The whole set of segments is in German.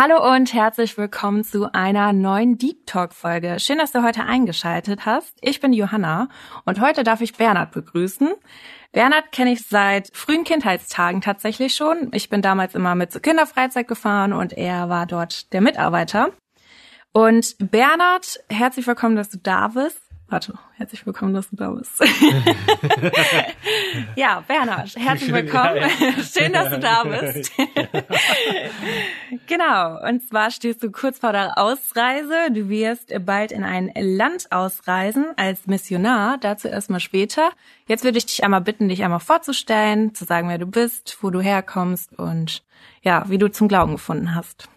Hallo und herzlich willkommen zu einer neuen Deep Talk Folge. Schön, dass du heute eingeschaltet hast. Ich bin Johanna und heute darf ich Bernhard begrüßen. Bernhard kenne ich seit frühen Kindheitstagen tatsächlich schon. Ich bin damals immer mit zur Kinderfreizeit gefahren und er war dort der Mitarbeiter. Und Bernhard, herzlich willkommen, dass du da bist. Warte, herzlich willkommen, dass du da bist. ja, Bernhard, herzlich willkommen. Schön, dass du da bist. genau, und zwar stehst du kurz vor der Ausreise. Du wirst bald in ein Land ausreisen als Missionar. Dazu erstmal später. Jetzt würde ich dich einmal bitten, dich einmal vorzustellen, zu sagen, wer du bist, wo du herkommst und ja, wie du zum Glauben gefunden hast.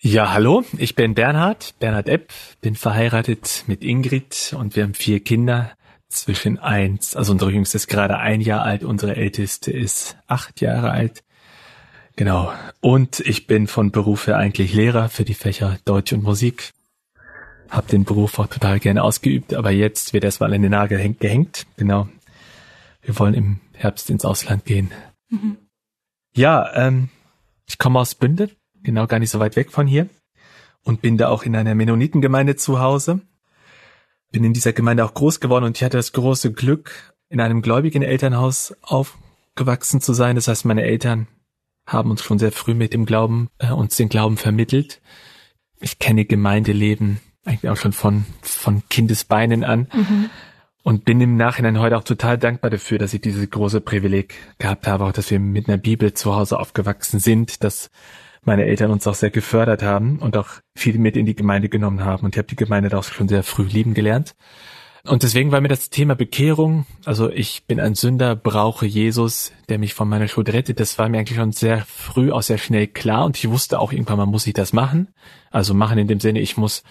Ja, hallo, ich bin Bernhard, Bernhard Epp, bin verheiratet mit Ingrid und wir haben vier Kinder zwischen eins, also unsere jüngste ist gerade ein Jahr alt, unsere älteste ist acht Jahre alt. Genau. Und ich bin von Beruf her eigentlich Lehrer für die Fächer Deutsch und Musik. Hab den Beruf auch total gerne ausgeübt, aber jetzt wird erstmal in den Nagel gehängt. Genau. Wir wollen im Herbst ins Ausland gehen. Mhm. Ja, ähm, ich komme aus Bünde, genau gar nicht so weit weg von hier und bin da auch in einer Mennonitengemeinde zu Hause. Bin in dieser Gemeinde auch groß geworden und ich hatte das große Glück, in einem gläubigen Elternhaus aufgewachsen zu sein. Das heißt, meine Eltern haben uns schon sehr früh mit dem Glauben, äh, uns den Glauben vermittelt. Ich kenne Gemeindeleben eigentlich auch schon von, von Kindesbeinen an. Mhm. Und bin im Nachhinein heute auch total dankbar dafür, dass ich dieses große Privileg gehabt habe, auch dass wir mit einer Bibel zu Hause aufgewachsen sind, dass meine Eltern uns auch sehr gefördert haben und auch viel mit in die Gemeinde genommen haben. Und ich habe die Gemeinde da auch schon sehr früh lieben gelernt. Und deswegen war mir das Thema Bekehrung, also ich bin ein Sünder, brauche Jesus, der mich von meiner Schuld rettet. Das war mir eigentlich schon sehr früh auch sehr schnell klar und ich wusste auch irgendwann mal muss ich das machen. Also machen in dem Sinne, ich muss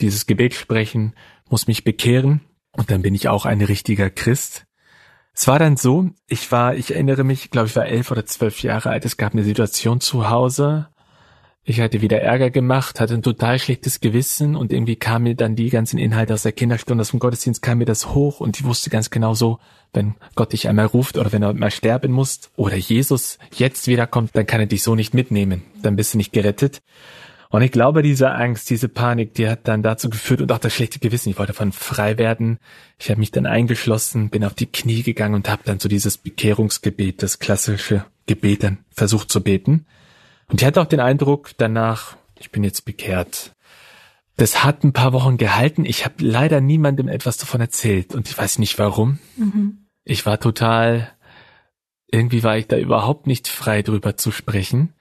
dieses Gebet sprechen, muss mich bekehren und dann bin ich auch ein richtiger Christ. Es war dann so, ich war, ich erinnere mich, glaube ich war elf oder zwölf Jahre alt, es gab eine Situation zu Hause, ich hatte wieder Ärger gemacht, hatte ein total schlechtes Gewissen und irgendwie kam mir dann die ganzen Inhalte aus der Kinderstunde, aus dem Gottesdienst kam mir das hoch und ich wusste ganz genau so, wenn Gott dich einmal ruft oder wenn er mal sterben muss oder Jesus jetzt wiederkommt, dann kann er dich so nicht mitnehmen, dann bist du nicht gerettet. Und ich glaube, diese Angst, diese Panik, die hat dann dazu geführt und auch das schlechte Gewissen. Ich wollte davon frei werden. Ich habe mich dann eingeschlossen, bin auf die Knie gegangen und habe dann so dieses Bekehrungsgebet, das klassische Gebet dann versucht zu beten. Und ich hatte auch den Eindruck danach, ich bin jetzt bekehrt. Das hat ein paar Wochen gehalten. Ich habe leider niemandem etwas davon erzählt und ich weiß nicht warum. Mhm. Ich war total, irgendwie war ich da überhaupt nicht frei drüber zu sprechen.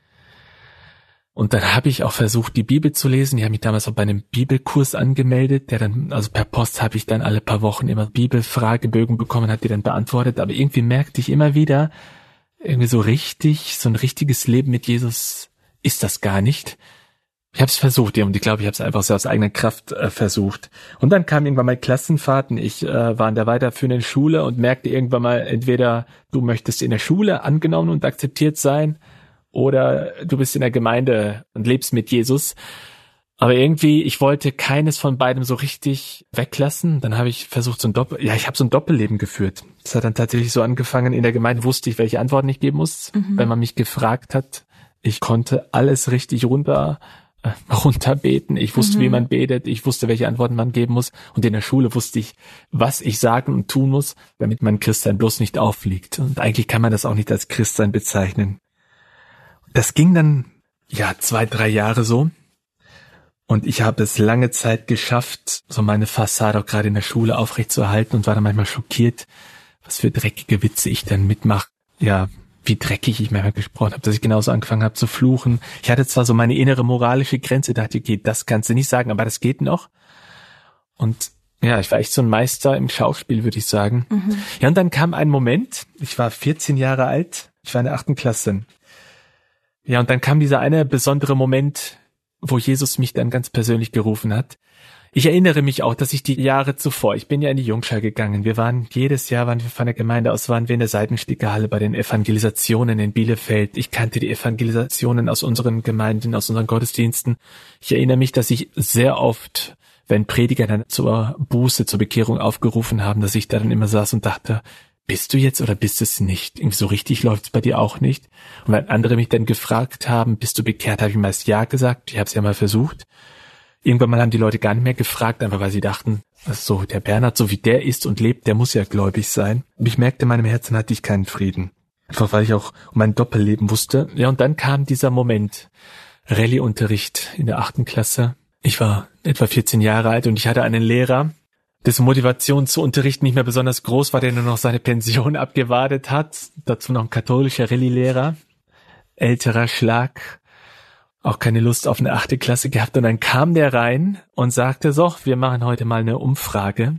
Und dann habe ich auch versucht, die Bibel zu lesen. Ich habe mich damals auch bei einem Bibelkurs angemeldet, der dann, also per Post habe ich dann alle paar Wochen immer Bibelfragebögen bekommen, hat die dann beantwortet. Aber irgendwie merkte ich immer wieder, irgendwie so richtig, so ein richtiges Leben mit Jesus ist das gar nicht. Ich habe es versucht, und ich glaube, ich habe es einfach so aus eigener Kraft äh, versucht. Und dann kam irgendwann mal Klassenfahrten. Ich äh, war in der weiterführenden Schule und merkte irgendwann mal, entweder du möchtest in der Schule angenommen und akzeptiert sein, oder du bist in der Gemeinde und lebst mit Jesus. Aber irgendwie, ich wollte keines von beidem so richtig weglassen. Dann habe ich versucht, so ein Doppel, ja, ich habe so ein Doppelleben geführt. Das hat dann tatsächlich so angefangen. In der Gemeinde wusste ich, welche Antworten ich geben muss, mhm. wenn man mich gefragt hat. Ich konnte alles richtig runter, äh, runterbeten. Ich wusste, mhm. wie man betet. Ich wusste, welche Antworten man geben muss. Und in der Schule wusste ich, was ich sagen und tun muss, damit mein Christsein bloß nicht auffliegt. Und eigentlich kann man das auch nicht als Christsein bezeichnen. Das ging dann, ja, zwei, drei Jahre so. Und ich habe es lange Zeit geschafft, so meine Fassade auch gerade in der Schule aufrechtzuerhalten und war dann manchmal schockiert, was für dreckige Witze ich dann mitmache. Ja, wie dreckig ich manchmal gesprochen habe, dass ich genauso angefangen habe zu fluchen. Ich hatte zwar so meine innere moralische Grenze, dachte, okay, das kannst du nicht sagen, aber das geht noch. Und ja, ich war echt so ein Meister im Schauspiel, würde ich sagen. Mhm. Ja, und dann kam ein Moment, ich war 14 Jahre alt, ich war in der achten Klasse. Ja, und dann kam dieser eine besondere Moment, wo Jesus mich dann ganz persönlich gerufen hat. Ich erinnere mich auch, dass ich die Jahre zuvor, ich bin ja in die Jungschar gegangen. Wir waren jedes Jahr, waren wir von der Gemeinde aus, waren wir in der Seitenstickerhalle bei den Evangelisationen in Bielefeld. Ich kannte die Evangelisationen aus unseren Gemeinden, aus unseren Gottesdiensten. Ich erinnere mich, dass ich sehr oft, wenn Prediger dann zur Buße, zur Bekehrung aufgerufen haben, dass ich da dann immer saß und dachte, bist du jetzt oder bist es nicht? Irgendwie so richtig läuft es bei dir auch nicht. Und wenn andere mich dann gefragt haben, bist du bekehrt, habe ich meist ja gesagt. Ich habe es ja mal versucht. Irgendwann mal haben die Leute gar nicht mehr gefragt, einfach weil sie dachten, so der Bernhard, so wie der ist und lebt, der muss ja gläubig sein. Und ich merkte, in meinem Herzen hatte ich keinen Frieden. Einfach weil ich auch um mein Doppelleben wusste. Ja, und dann kam dieser Moment. Rallye-Unterricht in der achten Klasse. Ich war etwa 14 Jahre alt und ich hatte einen Lehrer, dessen Motivation zu unterrichten nicht mehr besonders groß war, der nur noch seine Pension abgewartet hat. Dazu noch ein katholischer Rallye-Lehrer. Älterer Schlag. Auch keine Lust auf eine achte Klasse gehabt. Und dann kam der rein und sagte, so, wir machen heute mal eine Umfrage.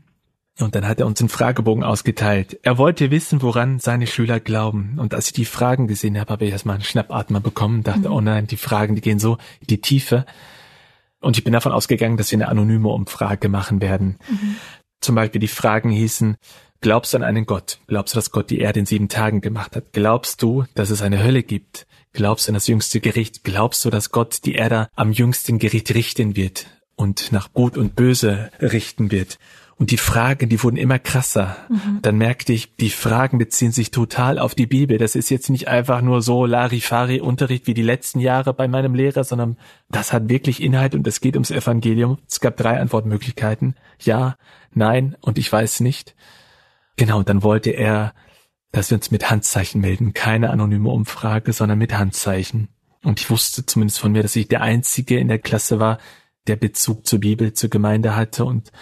Und dann hat er uns einen Fragebogen ausgeteilt. Er wollte wissen, woran seine Schüler glauben. Und als ich die Fragen gesehen habe, habe ich erstmal einen Schnappatmer bekommen, dachte, mhm. oh nein, die Fragen, die gehen so in die Tiefe. Und ich bin davon ausgegangen, dass wir eine anonyme Umfrage machen werden. Mhm. Zum Beispiel die Fragen hießen, glaubst du an einen Gott? Glaubst du, dass Gott die Erde in sieben Tagen gemacht hat? Glaubst du, dass es eine Hölle gibt? Glaubst du an das jüngste Gericht? Glaubst du, dass Gott die Erde am jüngsten Gericht richten wird und nach Gut und Böse richten wird? Und die Fragen, die wurden immer krasser. Mhm. Dann merkte ich, die Fragen beziehen sich total auf die Bibel. Das ist jetzt nicht einfach nur so Larifari-Unterricht wie die letzten Jahre bei meinem Lehrer, sondern das hat wirklich Inhalt und es geht ums Evangelium. Es gab drei Antwortmöglichkeiten. Ja, nein und ich weiß nicht. Genau, dann wollte er, dass wir uns mit Handzeichen melden. Keine anonyme Umfrage, sondern mit Handzeichen. Und ich wusste zumindest von mir, dass ich der Einzige in der Klasse war, der Bezug zur Bibel, zur Gemeinde hatte und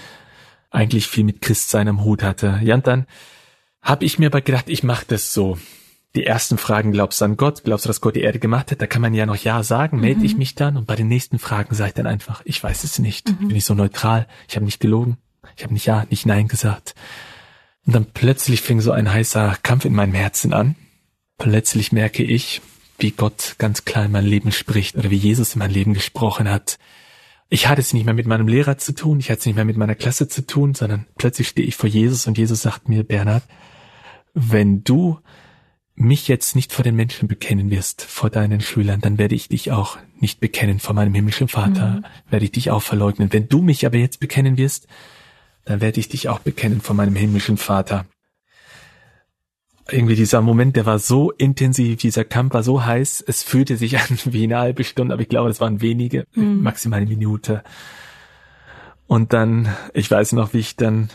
eigentlich viel mit Christsein am Hut hatte. Ja, und dann habe ich mir aber gedacht, ich mache das so. Die ersten Fragen, glaubst du an Gott? Glaubst du, dass Gott die Erde gemacht hat? Da kann man ja noch Ja sagen, melde mhm. ich mich dann. Und bei den nächsten Fragen sage ich dann einfach, ich weiß es nicht. Mhm. Bin ich so neutral? Ich habe nicht gelogen. Ich habe nicht Ja, nicht Nein gesagt. Und dann plötzlich fing so ein heißer Kampf in meinem Herzen an. Plötzlich merke ich, wie Gott ganz klar in mein Leben spricht oder wie Jesus in mein Leben gesprochen hat ich hatte es nicht mehr mit meinem Lehrer zu tun, ich hatte es nicht mehr mit meiner Klasse zu tun, sondern plötzlich stehe ich vor Jesus und Jesus sagt mir, Bernhard, wenn du mich jetzt nicht vor den Menschen bekennen wirst, vor deinen Schülern, dann werde ich dich auch nicht bekennen vor meinem himmlischen Vater, mhm. werde ich dich auch verleugnen. Wenn du mich aber jetzt bekennen wirst, dann werde ich dich auch bekennen vor meinem himmlischen Vater irgendwie dieser Moment, der war so intensiv, dieser Kampf war so heiß, es fühlte sich an wie eine halbe Stunde, aber ich glaube, das waren wenige, mhm. maximal eine Minute. Und dann, ich weiß noch, wie ich dann,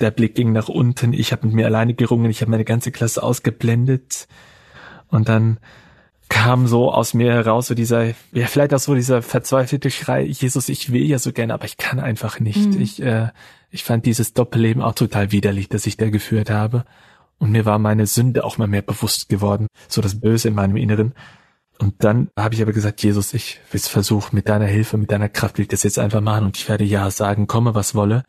der Blick ging nach unten, ich habe mit mir alleine gerungen, ich habe meine ganze Klasse ausgeblendet und dann kam so aus mir heraus so dieser, ja vielleicht auch so dieser verzweifelte Schrei, Jesus, ich will ja so gerne, aber ich kann einfach nicht. Mhm. Ich, äh, ich fand dieses Doppelleben auch total widerlich, das ich da geführt habe. Und mir war meine Sünde auch mal mehr bewusst geworden, so das Böse in meinem Inneren. Und dann habe ich aber gesagt, Jesus, ich will es versuchen, mit deiner Hilfe, mit deiner Kraft will ich das jetzt einfach machen und ich werde ja sagen, komme, was wolle.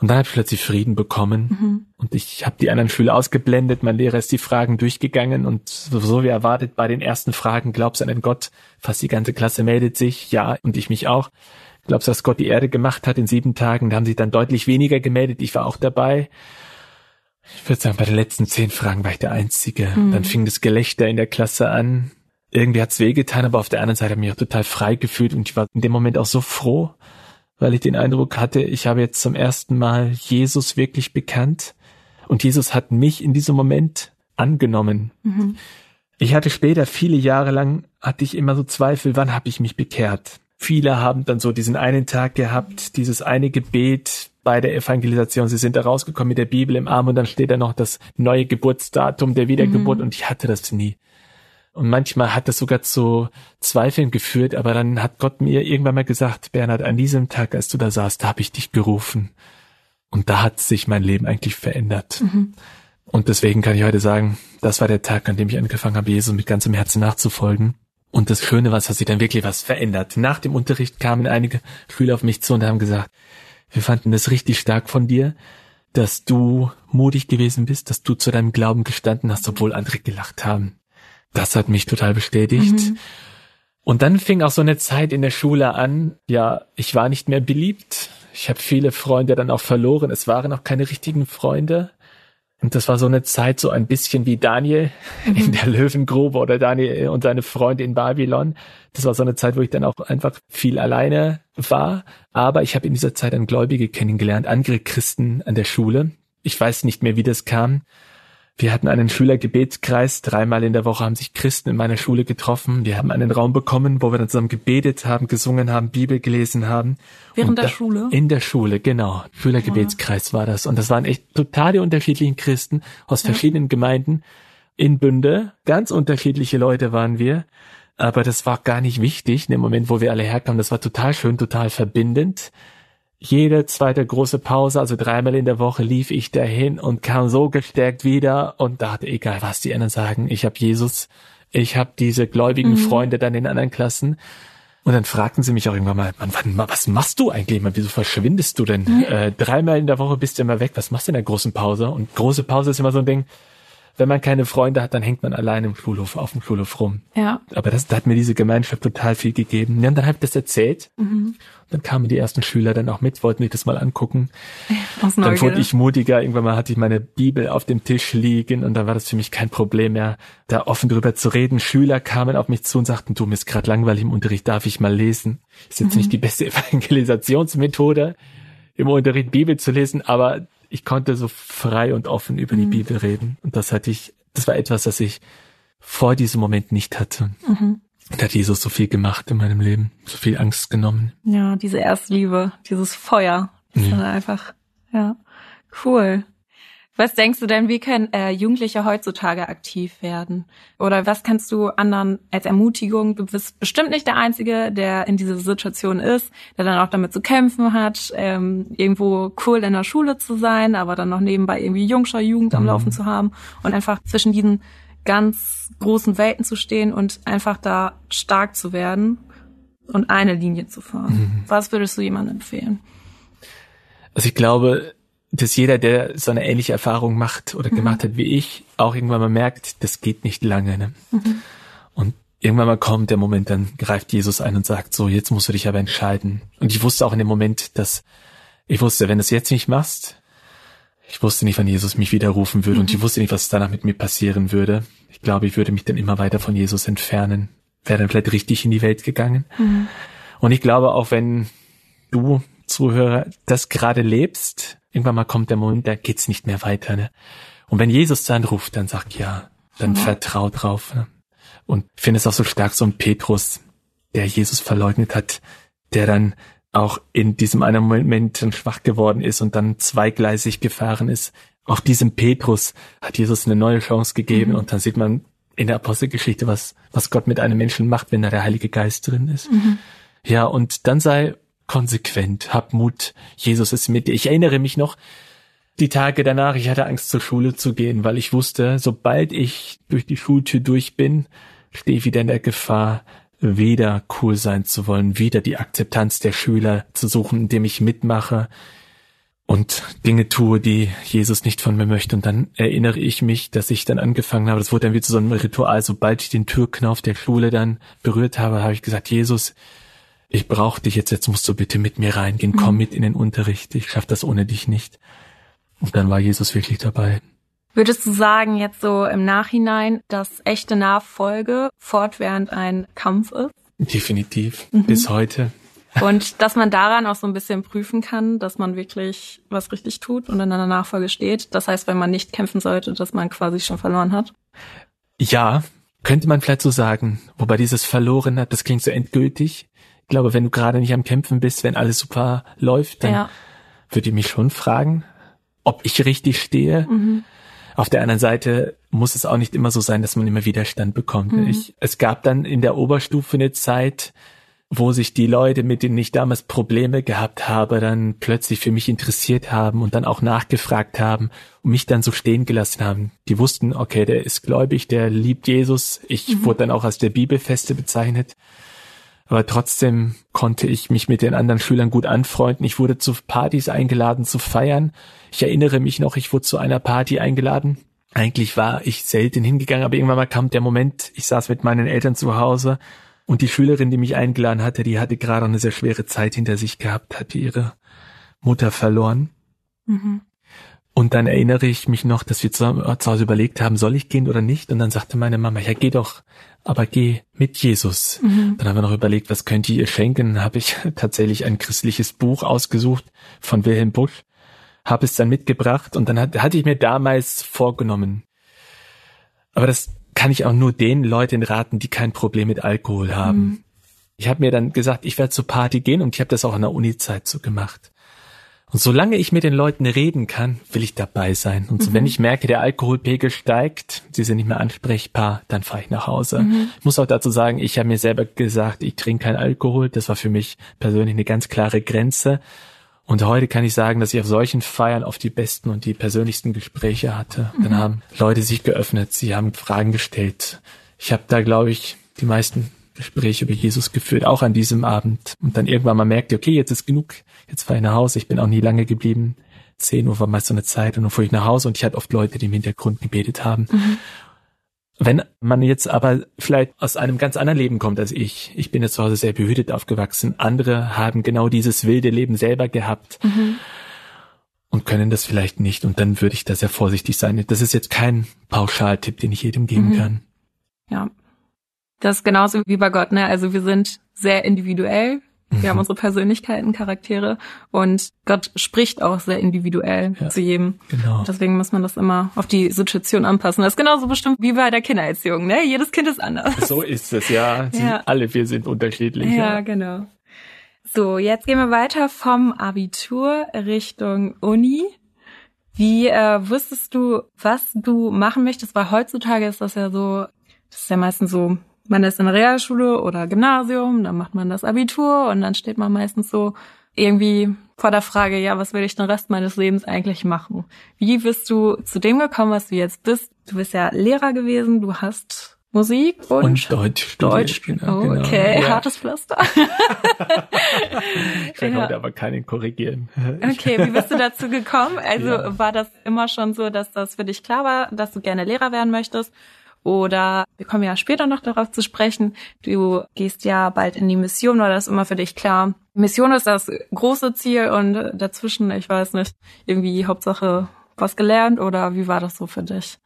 Und dann habe ich plötzlich Frieden bekommen mhm. und ich habe die anderen Schüler ausgeblendet, mein Lehrer ist die Fragen durchgegangen und so wie erwartet bei den ersten Fragen, glaubst du an einen Gott? Fast die ganze Klasse meldet sich, ja, und ich mich auch. Glaubst du, dass Gott die Erde gemacht hat in sieben Tagen? Da haben sich dann deutlich weniger gemeldet, ich war auch dabei. Ich würde sagen, bei den letzten zehn Fragen war ich der Einzige. Mhm. Dann fing das Gelächter in der Klasse an. Irgendwie hat's wehgetan, aber auf der anderen Seite habe ich mich auch total frei gefühlt und ich war in dem Moment auch so froh, weil ich den Eindruck hatte, ich habe jetzt zum ersten Mal Jesus wirklich bekannt und Jesus hat mich in diesem Moment angenommen. Mhm. Ich hatte später viele Jahre lang hatte ich immer so Zweifel, wann habe ich mich bekehrt? Viele haben dann so diesen einen Tag gehabt, dieses eine Gebet, bei der Evangelisation. Sie sind da rausgekommen mit der Bibel im Arm und dann steht da noch das neue Geburtsdatum der Wiedergeburt mhm. und ich hatte das nie. Und manchmal hat das sogar zu Zweifeln geführt, aber dann hat Gott mir irgendwann mal gesagt, Bernhard, an diesem Tag, als du da saßt, da habe ich dich gerufen. Und da hat sich mein Leben eigentlich verändert. Mhm. Und deswegen kann ich heute sagen, das war der Tag, an dem ich angefangen habe, Jesus mit ganzem Herzen nachzufolgen. Und das Schöne war, es hat sich dann wirklich was verändert. Nach dem Unterricht kamen einige Schüler auf mich zu und haben gesagt, wir fanden es richtig stark von dir, dass du mutig gewesen bist, dass du zu deinem Glauben gestanden hast, obwohl andere gelacht haben. Das hat mich total bestätigt. Mhm. Und dann fing auch so eine Zeit in der Schule an, ja, ich war nicht mehr beliebt. Ich habe viele Freunde dann auch verloren. Es waren auch keine richtigen Freunde. Und das war so eine Zeit, so ein bisschen wie Daniel mhm. in der Löwengrube oder Daniel und seine Freunde in Babylon. Das war so eine Zeit, wo ich dann auch einfach viel alleine war. Aber ich habe in dieser Zeit einen Gläubige kennengelernt, andere Christen an der Schule. Ich weiß nicht mehr, wie das kam. Wir hatten einen Schülergebetskreis. Dreimal in der Woche haben sich Christen in meiner Schule getroffen. Wir haben einen Raum bekommen, wo wir dann zusammen gebetet haben, gesungen haben, Bibel gelesen haben. Während der Schule? In der Schule, genau. Schülergebetskreis war das. Und das waren echt total die unterschiedlichen Christen aus ja. verschiedenen Gemeinden in Bünde. Ganz unterschiedliche Leute waren wir. Aber das war gar nicht wichtig in dem Moment, wo wir alle herkamen. Das war total schön, total verbindend jede zweite große Pause, also dreimal in der Woche, lief ich dahin und kam so gestärkt wieder und dachte, egal was die anderen sagen, ich habe Jesus, ich habe diese gläubigen mhm. Freunde dann in anderen Klassen. Und dann fragten sie mich auch irgendwann mal, Mann, was machst du eigentlich? Man, wieso verschwindest du denn? Mhm. Äh, dreimal in der Woche bist du immer weg. Was machst du in der großen Pause? Und große Pause ist immer so ein Ding, wenn man keine Freunde hat, dann hängt man allein im Schulhof, auf dem Schulhof rum. Ja. Aber das, da hat mir diese Gemeinschaft total viel gegeben. Ja, und dann habe ich das erzählt. Mhm. Dann kamen die ersten Schüler dann auch mit, wollten sich das mal angucken. Aus dann wurde ich mutiger. Irgendwann mal hatte ich meine Bibel auf dem Tisch liegen und dann war das für mich kein Problem mehr, da offen drüber zu reden. Schüler kamen auf mich zu und sagten, du, mir ist gerade langweilig im Unterricht, darf ich mal lesen? Ist jetzt mhm. nicht die beste Evangelisationsmethode, im Unterricht Bibel zu lesen, aber ich konnte so frei und offen über mhm. die Bibel reden. Und das hatte ich, das war etwas, das ich vor diesem Moment nicht hatte. Mhm. Da hat Jesus so viel gemacht in meinem Leben, so viel Angst genommen. Ja, diese Erstliebe, dieses Feuer. Das ja. einfach, ja, cool. Was denkst du denn, wie können äh, Jugendliche heutzutage aktiv werden? Oder was kannst du anderen als Ermutigung, du bist bestimmt nicht der Einzige, der in dieser Situation ist, der dann auch damit zu kämpfen hat, ähm, irgendwo cool in der Schule zu sein, aber dann noch nebenbei irgendwie Jungscher Jugend am mhm. Laufen zu haben und einfach zwischen diesen ganz großen Welten zu stehen und einfach da stark zu werden und eine Linie zu fahren. Mhm. Was würdest du jemandem empfehlen? Also ich glaube, dass jeder, der so eine ähnliche Erfahrung macht oder mhm. gemacht hat wie ich, auch irgendwann mal merkt, das geht nicht lange. Ne? Mhm. Und irgendwann mal kommt der Moment, dann greift Jesus ein und sagt, so, jetzt musst du dich aber entscheiden. Und ich wusste auch in dem Moment, dass ich wusste, wenn du es jetzt nicht machst, ich wusste nicht, wann Jesus mich wieder rufen würde mhm. und ich wusste nicht, was danach mit mir passieren würde. Ich glaube, ich würde mich dann immer weiter von Jesus entfernen, wäre dann vielleicht richtig in die Welt gegangen. Mhm. Und ich glaube, auch wenn du Zuhörer das gerade lebst, Irgendwann mal kommt der Moment, da geht's nicht mehr weiter. Ne? Und wenn Jesus dann ruft, dann sagt ja, dann ja. vertrau drauf. Ne? Und finde es auch so stark, so ein Petrus, der Jesus verleugnet hat, der dann auch in diesem einen Moment dann schwach geworden ist und dann zweigleisig gefahren ist. Auf diesem Petrus hat Jesus eine neue Chance gegeben mhm. und dann sieht man in der Apostelgeschichte, was, was Gott mit einem Menschen macht, wenn da der Heilige Geist drin ist. Mhm. Ja, und dann sei konsequent, hab Mut, Jesus ist mit dir. Ich erinnere mich noch, die Tage danach, ich hatte Angst zur Schule zu gehen, weil ich wusste, sobald ich durch die Schultür durch bin, stehe ich wieder in der Gefahr, wieder cool sein zu wollen, wieder die Akzeptanz der Schüler zu suchen, indem ich mitmache und Dinge tue, die Jesus nicht von mir möchte. Und dann erinnere ich mich, dass ich dann angefangen habe, das wurde dann wieder zu so einem Ritual, sobald ich den Türknauf der Schule dann berührt habe, habe ich gesagt, Jesus, ich brauche dich jetzt, jetzt musst du bitte mit mir reingehen, komm mhm. mit in den Unterricht, ich schaff das ohne dich nicht. Und dann war Jesus wirklich dabei. Würdest du sagen, jetzt so im Nachhinein, dass echte Nachfolge fortwährend ein Kampf ist? Definitiv, mhm. bis heute. Und dass man daran auch so ein bisschen prüfen kann, dass man wirklich was richtig tut und in einer Nachfolge steht. Das heißt, wenn man nicht kämpfen sollte, dass man quasi schon verloren hat. Ja, könnte man vielleicht so sagen. Wobei dieses verloren hat, das klingt so endgültig glaube, wenn du gerade nicht am Kämpfen bist, wenn alles super läuft, dann ja. würde ich mich schon fragen, ob ich richtig stehe. Mhm. Auf der anderen Seite muss es auch nicht immer so sein, dass man immer Widerstand bekommt. Mhm. Ich, es gab dann in der Oberstufe eine Zeit, wo sich die Leute, mit denen ich damals Probleme gehabt habe, dann plötzlich für mich interessiert haben und dann auch nachgefragt haben und mich dann so stehen gelassen haben. Die wussten, okay, der ist gläubig, der liebt Jesus. Ich mhm. wurde dann auch als der Bibelfeste bezeichnet. Aber trotzdem konnte ich mich mit den anderen Schülern gut anfreunden. Ich wurde zu Partys eingeladen, zu feiern. Ich erinnere mich noch, ich wurde zu einer Party eingeladen. Eigentlich war ich selten hingegangen, aber irgendwann mal kam der Moment, ich saß mit meinen Eltern zu Hause und die Schülerin, die mich eingeladen hatte, die hatte gerade eine sehr schwere Zeit hinter sich gehabt, hatte ihre Mutter verloren. Mhm. Und dann erinnere ich mich noch, dass wir zu, zu Hause überlegt haben, soll ich gehen oder nicht? Und dann sagte meine Mama, ja, geh doch, aber geh mit Jesus. Mhm. Dann haben wir noch überlegt, was könnt ihr ihr schenken? Dann habe ich tatsächlich ein christliches Buch ausgesucht von Wilhelm Busch, habe es dann mitgebracht und dann hat, hatte ich mir damals vorgenommen. Aber das kann ich auch nur den Leuten raten, die kein Problem mit Alkohol haben. Mhm. Ich habe mir dann gesagt, ich werde zur Party gehen und ich habe das auch in der Uni-Zeit so gemacht. Und solange ich mit den Leuten reden kann, will ich dabei sein. Und so, mhm. wenn ich merke, der Alkoholpegel steigt, sie sind nicht mehr ansprechbar, dann fahre ich nach Hause. Mhm. Ich muss auch dazu sagen, ich habe mir selber gesagt, ich trinke keinen Alkohol. Das war für mich persönlich eine ganz klare Grenze. Und heute kann ich sagen, dass ich auf solchen Feiern oft die besten und die persönlichsten Gespräche hatte. Mhm. Dann haben Leute sich geöffnet, sie haben Fragen gestellt. Ich habe da, glaube ich, die meisten Gespräche über Jesus geführt, auch an diesem Abend. Und dann irgendwann mal merkte, okay, jetzt ist genug, jetzt fahre ich nach Hause. Ich bin auch nie lange geblieben. Zehn Uhr war meist so eine Zeit und dann fuhr ich nach Hause und ich hatte oft Leute, die im Hintergrund gebetet haben. Mhm. Wenn man jetzt aber vielleicht aus einem ganz anderen Leben kommt als ich, ich bin jetzt zu Hause sehr behütet aufgewachsen, andere haben genau dieses wilde Leben selber gehabt mhm. und können das vielleicht nicht und dann würde ich da sehr vorsichtig sein. Das ist jetzt kein Pauschaltipp, den ich jedem geben mhm. kann. Ja, das ist genauso wie bei Gott, ne? Also wir sind sehr individuell. Wir mhm. haben unsere Persönlichkeiten, Charaktere und Gott spricht auch sehr individuell ja, zu jedem. Genau. Deswegen muss man das immer auf die Situation anpassen. Das ist genauso bestimmt wie bei der Kindererziehung, ne? Jedes Kind ist anders. So ist es, ja. ja. Alle wir sind unterschiedlich. Ja, ja, genau. So, jetzt gehen wir weiter vom Abitur Richtung Uni. Wie äh, wusstest du, was du machen möchtest? Weil heutzutage ist das ja so, das ist ja meistens so man ist in der Realschule oder Gymnasium, dann macht man das Abitur und dann steht man meistens so irgendwie vor der Frage, ja, was will ich den Rest meines Lebens eigentlich machen? Wie bist du zu dem gekommen, was du jetzt bist? Du bist ja Lehrer gewesen, du hast Musik und, und Deutsch. Deutsch. Genau, genau. okay, ja. hartes Pflaster. ich werde ja. heute aber keinen korrigieren. okay, wie bist du dazu gekommen? Also ja. war das immer schon so, dass das für dich klar war, dass du gerne Lehrer werden möchtest? Oder wir kommen ja später noch darauf zu sprechen. Du gehst ja bald in die Mission, war das immer für dich klar? Mission ist das große Ziel und dazwischen, ich weiß nicht, irgendwie Hauptsache was gelernt oder wie war das so für dich?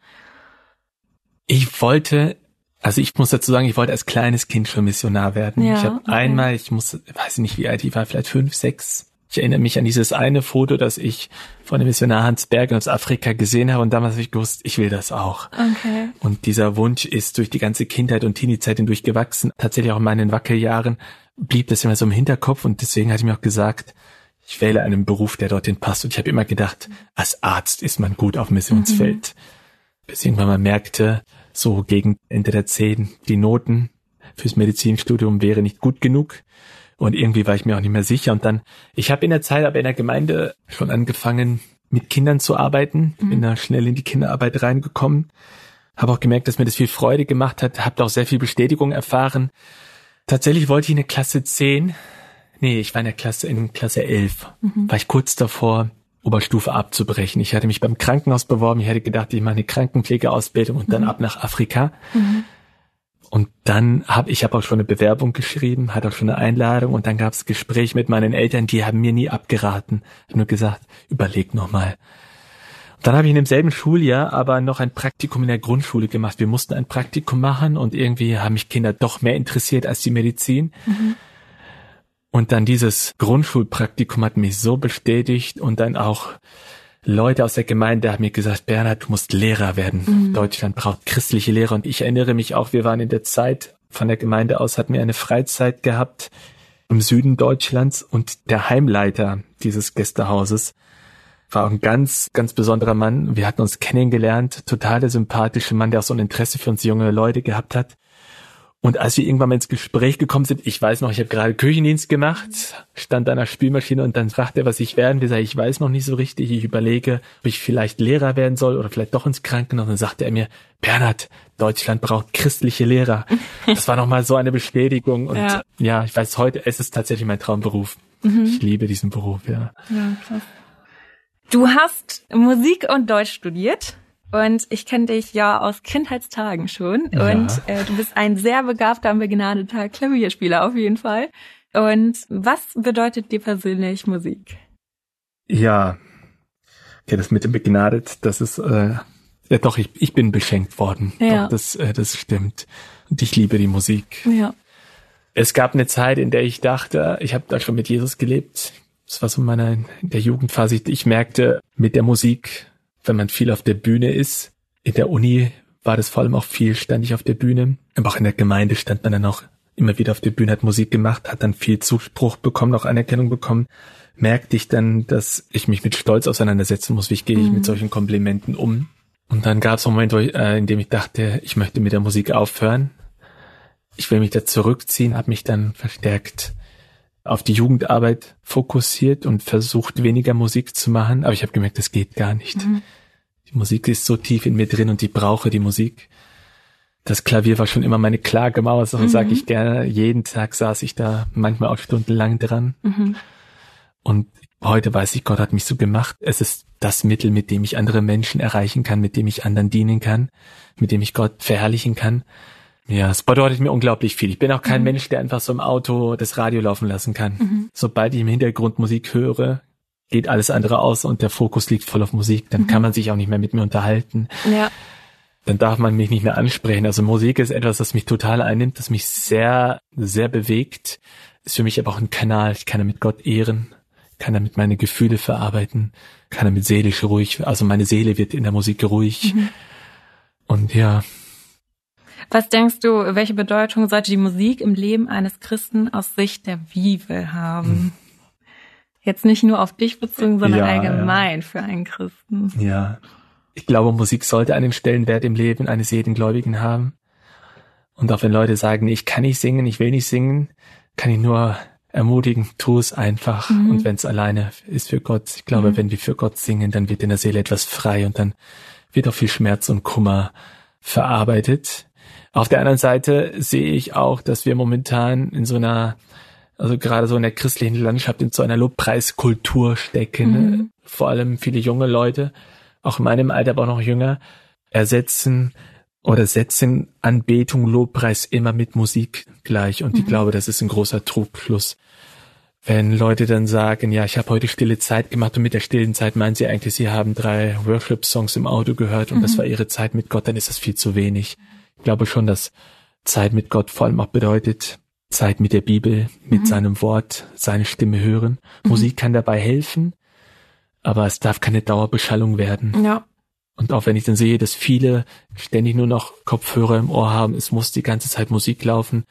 Ich wollte, also ich muss dazu sagen, ich wollte als kleines Kind schon Missionar werden. Ja, ich habe okay. einmal, ich muss, weiß nicht wie alt ich war, vielleicht fünf, sechs, ich erinnere mich an dieses eine Foto, das ich von dem Missionar Hans Berger aus Afrika gesehen habe und damals habe ich gewusst, ich will das auch. Okay. Und dieser Wunsch ist durch die ganze Kindheit und Teenie-Zeit hindurch gewachsen. Tatsächlich auch in meinen Wackeljahren blieb das immer so im Hinterkopf und deswegen hatte ich mir auch gesagt, ich wähle einen Beruf, der dorthin passt. Und ich habe immer gedacht, als Arzt ist man gut auf Missionsfeld. Mhm. Bis irgendwann mal merkte, so gegen Ende der Zehn, die Noten fürs Medizinstudium wäre nicht gut genug. Und irgendwie war ich mir auch nicht mehr sicher. Und dann, ich habe in der Zeit aber in der Gemeinde schon angefangen, mit Kindern zu arbeiten. Mhm. Bin da schnell in die Kinderarbeit reingekommen. Habe auch gemerkt, dass mir das viel Freude gemacht hat. Habe auch sehr viel Bestätigung erfahren. Tatsächlich wollte ich in der Klasse 10. Nee, ich war in der Klasse, in Klasse 11. Mhm. War ich kurz davor, Oberstufe abzubrechen. Ich hatte mich beim Krankenhaus beworben. Ich hätte gedacht, ich mache eine Krankenpflegeausbildung und dann mhm. ab nach Afrika. Mhm. Und dann habe ich hab auch schon eine Bewerbung geschrieben, hatte auch schon eine Einladung und dann gab es Gespräch mit meinen Eltern, die haben mir nie abgeraten, haben nur gesagt, überleg nochmal. Dann habe ich in demselben Schuljahr aber noch ein Praktikum in der Grundschule gemacht. Wir mussten ein Praktikum machen und irgendwie haben mich Kinder doch mehr interessiert als die Medizin. Mhm. Und dann dieses Grundschulpraktikum hat mich so bestätigt und dann auch Leute aus der Gemeinde haben mir gesagt, Bernhard, du musst Lehrer werden. Mhm. Deutschland braucht christliche Lehrer. Und ich erinnere mich auch, wir waren in der Zeit von der Gemeinde aus, hatten wir eine Freizeit gehabt im Süden Deutschlands und der Heimleiter dieses Gästehauses war ein ganz, ganz besonderer Mann. Wir hatten uns kennengelernt, total der sympathische Mann, der auch so ein Interesse für uns junge Leute gehabt hat. Und als wir irgendwann mal ins Gespräch gekommen sind, ich weiß noch, ich habe gerade Küchendienst gemacht, stand an der Spülmaschine und dann fragte er, was ich werden will. Ich weiß noch nicht so richtig. Ich überlege, ob ich vielleicht Lehrer werden soll oder vielleicht doch ins Krankenhaus. Und dann sagte er mir, Bernhard, Deutschland braucht christliche Lehrer. Das war nochmal so eine Bestätigung. Und ja. ja. ich weiß heute, es ist tatsächlich mein Traumberuf. Mhm. Ich liebe diesen Beruf, ja. Ja, krass. Du hast Musik und Deutsch studiert. Und ich kenne dich ja aus Kindheitstagen schon. Ja. Und äh, du bist ein sehr begabter und begnadeter Klavierspieler auf jeden Fall. Und was bedeutet dir persönlich Musik? Ja, okay, das mit dem begnadet, das ist äh, ja doch, ich, ich bin beschenkt worden. Ja. Doch, das, äh, das stimmt. Und ich liebe die Musik. Ja. Es gab eine Zeit, in der ich dachte, ich habe da schon mit Jesus gelebt. Das war so meine in der Jugendphase. Ich merkte mit der Musik, wenn man viel auf der Bühne ist, in der Uni war das vor allem auch viel, stand ich auf der Bühne. Aber auch in der Gemeinde stand man dann auch immer wieder auf der Bühne, hat Musik gemacht, hat dann viel Zuspruch bekommen, auch Anerkennung bekommen. Merkte ich dann, dass ich mich mit Stolz auseinandersetzen muss, wie gehe ich mhm. mit solchen Komplimenten um. Und dann gab es einen Moment, äh, in dem ich dachte, ich möchte mit der Musik aufhören. Ich will mich da zurückziehen, habe mich dann verstärkt auf die Jugendarbeit fokussiert und versucht, weniger Musik zu machen. Aber ich habe gemerkt, das geht gar nicht. Mhm. Die Musik ist so tief in mir drin und ich brauche die Musik. Das Klavier war schon immer meine Klagemauer, so mhm. sage ich gerne. Jeden Tag saß ich da, manchmal auch stundenlang dran. Mhm. Und heute weiß ich, Gott hat mich so gemacht. Es ist das Mittel, mit dem ich andere Menschen erreichen kann, mit dem ich anderen dienen kann, mit dem ich Gott verherrlichen kann. Ja, es bedeutet mir unglaublich viel. Ich bin auch kein mhm. Mensch, der einfach so im Auto das Radio laufen lassen kann. Mhm. Sobald ich im Hintergrund Musik höre, geht alles andere aus und der Fokus liegt voll auf Musik. Dann mhm. kann man sich auch nicht mehr mit mir unterhalten. Ja. Dann darf man mich nicht mehr ansprechen. Also Musik ist etwas, das mich total einnimmt, das mich sehr, sehr bewegt. Ist für mich aber auch ein Kanal. Ich kann damit Gott ehren, kann damit meine Gefühle verarbeiten, kann damit seelisch ruhig, also meine Seele wird in der Musik ruhig. Mhm. Und ja, was denkst du, welche Bedeutung sollte die Musik im Leben eines Christen aus Sicht der Bibel haben? Hm. Jetzt nicht nur auf dich bezogen, sondern ja, allgemein ja. für einen Christen. Ja. Ich glaube, Musik sollte einen Stellenwert im Leben eines jeden Gläubigen haben. Und auch wenn Leute sagen, ich kann nicht singen, ich will nicht singen, kann ich nur ermutigen, tu es einfach. Mhm. Und wenn es alleine ist für Gott, ich glaube, mhm. wenn wir für Gott singen, dann wird in der Seele etwas frei und dann wird auch viel Schmerz und Kummer verarbeitet. Auf der anderen Seite sehe ich auch, dass wir momentan in so einer, also gerade so in der christlichen Landschaft in so einer Lobpreiskultur stecken. Mhm. Vor allem viele junge Leute, auch in meinem Alter, aber auch noch jünger, ersetzen oder setzen Anbetung, Lobpreis immer mit Musik gleich. Und mhm. ich glaube, das ist ein großer Trugschluss. Wenn Leute dann sagen, ja, ich habe heute stille Zeit gemacht und mit der stillen Zeit meinen sie eigentlich, sie haben drei Worship-Songs im Auto gehört und mhm. das war ihre Zeit mit Gott, dann ist das viel zu wenig. Ich glaube schon, dass Zeit mit Gott vor allem auch bedeutet, Zeit mit der Bibel, mit mhm. seinem Wort, seine Stimme hören. Mhm. Musik kann dabei helfen, aber es darf keine Dauerbeschallung werden. Ja. Und auch wenn ich dann sehe, dass viele ständig nur noch Kopfhörer im Ohr haben, es muss die ganze Zeit Musik laufen.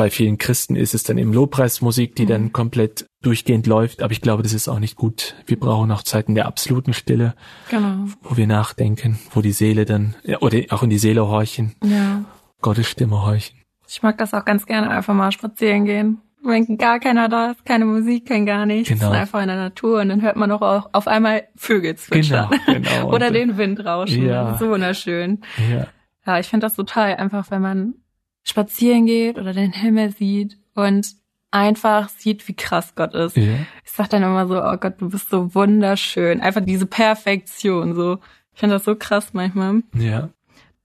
Bei vielen Christen ist es dann eben Lobpreismusik, die mhm. dann komplett durchgehend läuft, aber ich glaube, das ist auch nicht gut. Wir brauchen auch Zeiten der absoluten Stille, genau. wo wir nachdenken, wo die Seele dann, oder auch in die Seele horchen, ja. Gottes Stimme horchen. Ich mag das auch ganz gerne, einfach mal spazieren gehen. Wenn gar keiner da ist, keine Musik, kein gar nichts, genau. einfach in der Natur und dann hört man auch auf einmal Vögel zwitschern. Genau, genau. Oder den Wind rauschen. Ja. so wunderschön. Ja, ja ich finde das so toll, einfach wenn man spazieren geht oder den Himmel sieht und einfach sieht, wie krass Gott ist. Ja. Ich sag dann immer so, oh Gott, du bist so wunderschön. Einfach diese Perfektion, so. Ich finde das so krass manchmal. Ja.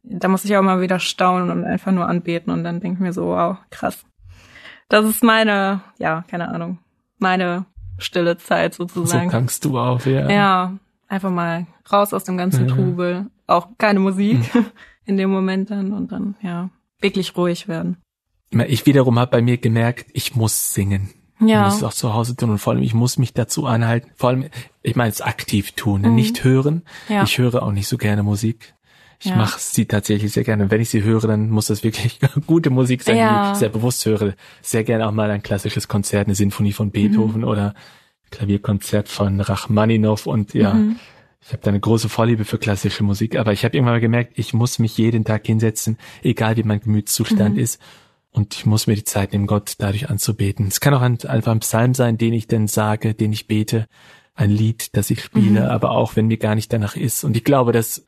Da muss ich auch mal wieder staunen und einfach nur anbeten und dann denke ich mir so, wow, krass. Das ist meine, ja, keine Ahnung, meine stille Zeit sozusagen. So tankst du auf, ja. Ja, einfach mal raus aus dem ganzen ja. Trubel. Auch keine Musik hm. in dem Moment dann und dann, ja, wirklich ruhig werden. Ich wiederum habe bei mir gemerkt, ich muss singen. Ja. Ich muss es auch zu Hause tun und vor allem, ich muss mich dazu anhalten. Vor allem, ich meine es aktiv tun, mhm. nicht hören. Ja. Ich höre auch nicht so gerne Musik. Ich ja. mache sie tatsächlich sehr gerne. Und wenn ich sie höre, dann muss das wirklich gute Musik sein, ja. die ich sehr bewusst höre. Sehr gerne auch mal ein klassisches Konzert, eine Sinfonie von Beethoven mhm. oder Klavierkonzert von Rachmaninow und ja, mhm. Ich habe da eine große Vorliebe für klassische Musik, aber ich habe irgendwann mal gemerkt, ich muss mich jeden Tag hinsetzen, egal wie mein Gemütszustand mhm. ist und ich muss mir die Zeit nehmen, Gott dadurch anzubeten. Es kann auch ein, einfach ein Psalm sein, den ich denn sage, den ich bete, ein Lied, das ich spiele, mhm. aber auch wenn mir gar nicht danach ist. Und ich glaube, dass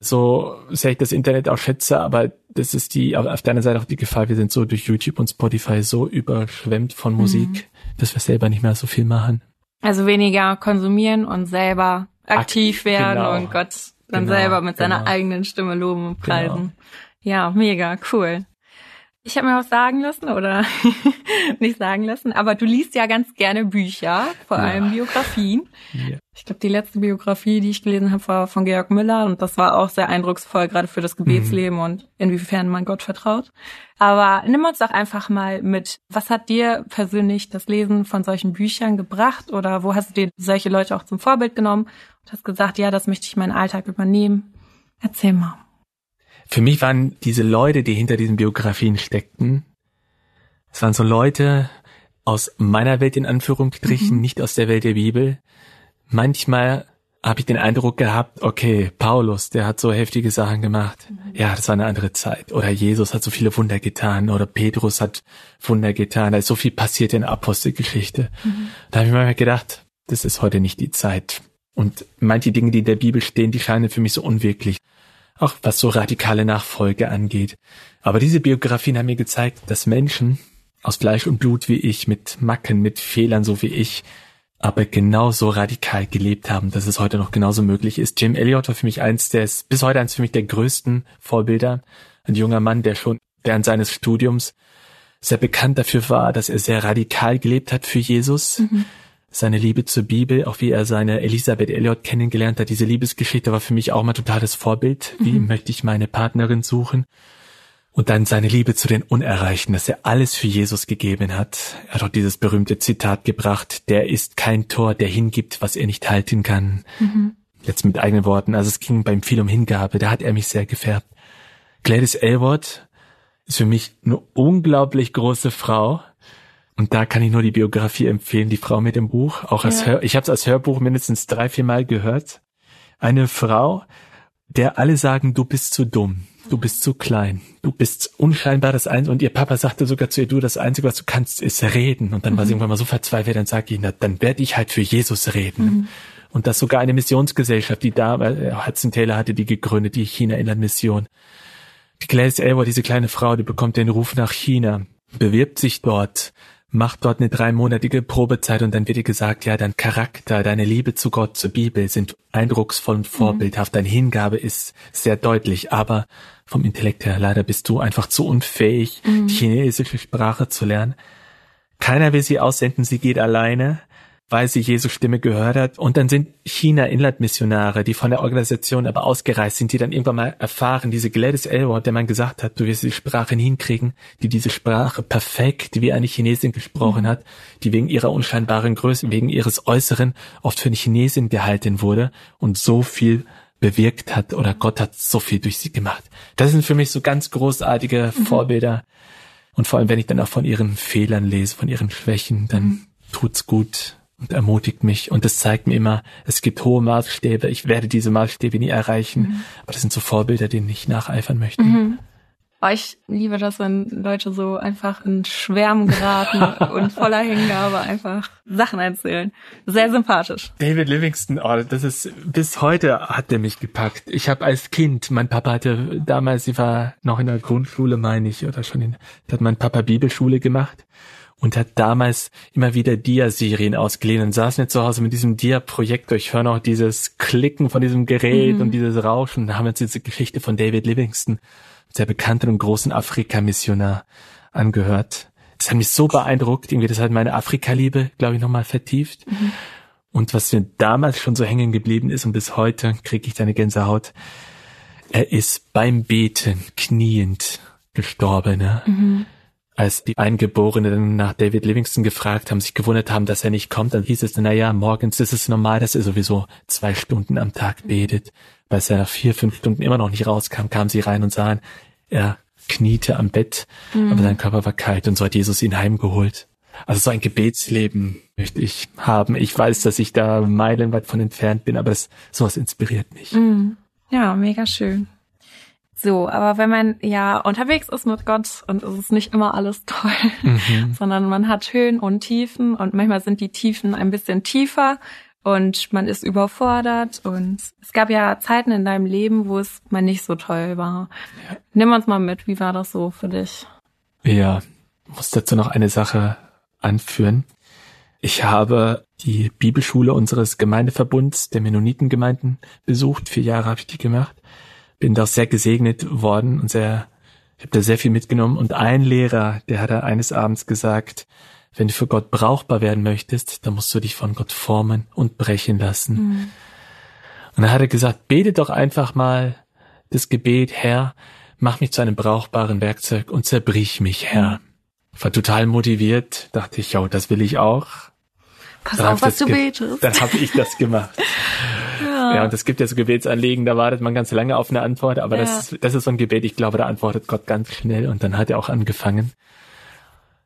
so sehr ich das Internet auch schätze, aber das ist die, auf deiner Seite auch die Gefahr, wir sind so durch YouTube und Spotify so überschwemmt von Musik, mhm. dass wir selber nicht mehr so viel machen. Also weniger konsumieren und selber aktiv Ak werden genau. und Gott dann genau, selber mit seiner genau. eigenen Stimme loben und preisen. Genau. Ja, mega, cool. Ich habe mir auch sagen lassen oder nicht sagen lassen, aber du liest ja ganz gerne Bücher, vor ja. allem Biografien. Ja. Ich glaube, die letzte Biografie, die ich gelesen habe, war von Georg Müller und das war auch sehr eindrucksvoll, gerade für das Gebetsleben mhm. und inwiefern man Gott vertraut. Aber nimm uns doch einfach mal mit, was hat dir persönlich das Lesen von solchen Büchern gebracht oder wo hast du dir solche Leute auch zum Vorbild genommen und hast gesagt, ja, das möchte ich in meinen Alltag übernehmen? Erzähl mal. Für mich waren diese Leute, die hinter diesen Biografien steckten, es waren so Leute aus meiner Welt in Anführungsstrichen, mhm. nicht aus der Welt der Bibel. Manchmal habe ich den Eindruck gehabt, okay, Paulus, der hat so heftige Sachen gemacht. Mhm. Ja, das war eine andere Zeit. Oder Jesus hat so viele Wunder getan. Oder Petrus hat Wunder getan. Da ist so viel passiert in der Apostelgeschichte. Mhm. Da habe ich mir gedacht, das ist heute nicht die Zeit. Und manche Dinge, die in der Bibel stehen, die scheinen für mich so unwirklich auch was so radikale Nachfolge angeht. Aber diese Biografien haben mir gezeigt, dass Menschen aus Fleisch und Blut wie ich, mit Macken, mit Fehlern so wie ich, aber genauso radikal gelebt haben, dass es heute noch genauso möglich ist. Jim Elliot war für mich eins der, bis heute eins für mich der größten Vorbilder. Ein junger Mann, der schon während seines Studiums sehr bekannt dafür war, dass er sehr radikal gelebt hat für Jesus. Mhm seine Liebe zur Bibel, auch wie er seine Elisabeth Elliot kennengelernt hat. Diese Liebesgeschichte war für mich auch mal totales Vorbild. Wie mhm. möchte ich meine Partnerin suchen? Und dann seine Liebe zu den Unerreichten, dass er alles für Jesus gegeben hat. Er hat auch dieses berühmte Zitat gebracht, der ist kein Tor, der hingibt, was er nicht halten kann. Mhm. Jetzt mit eigenen Worten. Also es ging beim viel um Hingabe, da hat er mich sehr gefärbt. Gladys Elwood ist für mich eine unglaublich große Frau, und da kann ich nur die Biografie empfehlen, die Frau mit dem Buch. Auch als ja. Hör, ich habe es als Hörbuch mindestens drei, vier Mal gehört. Eine Frau, der alle sagen, du bist zu dumm, du bist zu klein, du bist unscheinbar das Einzige. Und ihr Papa sagte sogar zu ihr, du, das Einzige, was du kannst, ist reden. Und dann mhm. war sie mhm. irgendwann mal so verzweifelt, dann sag ich, na, dann werde ich halt für Jesus reden. Mhm. Und das sogar eine Missionsgesellschaft, die da, äh, Hudson Taylor hatte die gegründet, die China-Inland-Mission. Die Gladys Elwood, diese kleine Frau, die bekommt den Ruf nach China, bewirbt sich dort, macht dort eine dreimonatige Probezeit und dann wird dir gesagt, ja, dein Charakter, deine Liebe zu Gott, zur Bibel sind eindrucksvoll und vorbildhaft, deine Hingabe ist sehr deutlich, aber vom Intellekt her leider bist du einfach zu unfähig, mhm. die chinesische Sprache zu lernen. Keiner will sie aussenden, sie geht alleine weil sie Jesu Stimme gehört hat. Und dann sind China-Inlandmissionare, die von der Organisation aber ausgereist sind, die dann irgendwann mal erfahren, diese Gladys Elwood, der man gesagt hat, du wirst die Sprache hinkriegen, die diese Sprache perfekt wie eine Chinesin gesprochen hat, die wegen ihrer unscheinbaren Größe, wegen ihres Äußeren oft für eine Chinesin gehalten wurde und so viel bewirkt hat oder Gott hat so viel durch sie gemacht. Das sind für mich so ganz großartige mhm. Vorbilder. Und vor allem, wenn ich dann auch von ihren Fehlern lese, von ihren Schwächen, dann mhm. tut's gut, und ermutigt mich. Und das zeigt mir immer, es gibt hohe Maßstäbe. Ich werde diese Maßstäbe nie erreichen. Mhm. Aber das sind so Vorbilder, denen ich nacheifern möchte. Mhm. Oh, ich liebe das, wenn Leute so einfach in Schwärmen geraten und voller Hingabe einfach Sachen erzählen. Sehr sympathisch. David Livingston, oh, das ist bis heute hat er mich gepackt. Ich habe als Kind, mein Papa hatte damals, sie war noch in der Grundschule, meine ich, oder schon in, hat mein Papa Bibelschule gemacht und hat damals immer wieder Dia-Serien ausgeliehen und saß nicht zu Hause mit diesem Dia-Projektor. Ich höre noch dieses Klicken von diesem Gerät mhm. und dieses Rauschen. Da haben wir uns diese Geschichte von David Livingston, sehr bekannten und großen Afrika-Missionar, angehört. Das hat mich so beeindruckt, irgendwie das hat meine Afrika-Liebe, glaube ich, nochmal vertieft. Mhm. Und was mir damals schon so hängen geblieben ist und bis heute kriege ich deine Gänsehaut, er ist beim Beten kniend gestorben. Ne? Mhm als die Eingeborenen nach David Livingston gefragt haben, sich gewundert haben, dass er nicht kommt, dann hieß es, na ja, morgens ist es normal, dass er sowieso zwei Stunden am Tag betet. Weil er nach vier, fünf Stunden immer noch nicht rauskam, kamen sie rein und sahen, er kniete am Bett, mhm. aber sein Körper war kalt und so hat Jesus ihn heimgeholt. Also so ein Gebetsleben möchte ich haben. Ich weiß, dass ich da meilenweit von entfernt bin, aber das, sowas inspiriert mich. Mhm. Ja, mega schön. So, aber wenn man ja unterwegs ist mit Gott und es ist nicht immer alles toll, mhm. sondern man hat Höhen und Tiefen und manchmal sind die Tiefen ein bisschen tiefer und man ist überfordert und es gab ja Zeiten in deinem Leben, wo es mal nicht so toll war. Ja. Nimm uns mal mit, wie war das so für dich? Ja, muss dazu noch eine Sache anführen. Ich habe die Bibelschule unseres Gemeindeverbunds der Mennonitengemeinden besucht. Vier Jahre habe ich die gemacht bin da sehr gesegnet worden und sehr Ich habe da sehr viel mitgenommen und ein Lehrer, der hat da eines Abends gesagt, wenn du für Gott brauchbar werden möchtest, dann musst du dich von Gott formen und brechen lassen. Mhm. Und dann hat er gesagt, bete doch einfach mal das Gebet, Herr, mach mich zu einem brauchbaren Werkzeug und zerbrich mich, Herr. Ich war total motiviert, dachte ich, ja, das will ich auch. Pass auf, was du betest. Dann habe ich das gemacht. ja. ja, und es gibt ja so Gebetsanliegen, da wartet man ganz lange auf eine Antwort, aber ja. das, ist, das ist so ein Gebet, ich glaube, da antwortet Gott ganz schnell und dann hat er auch angefangen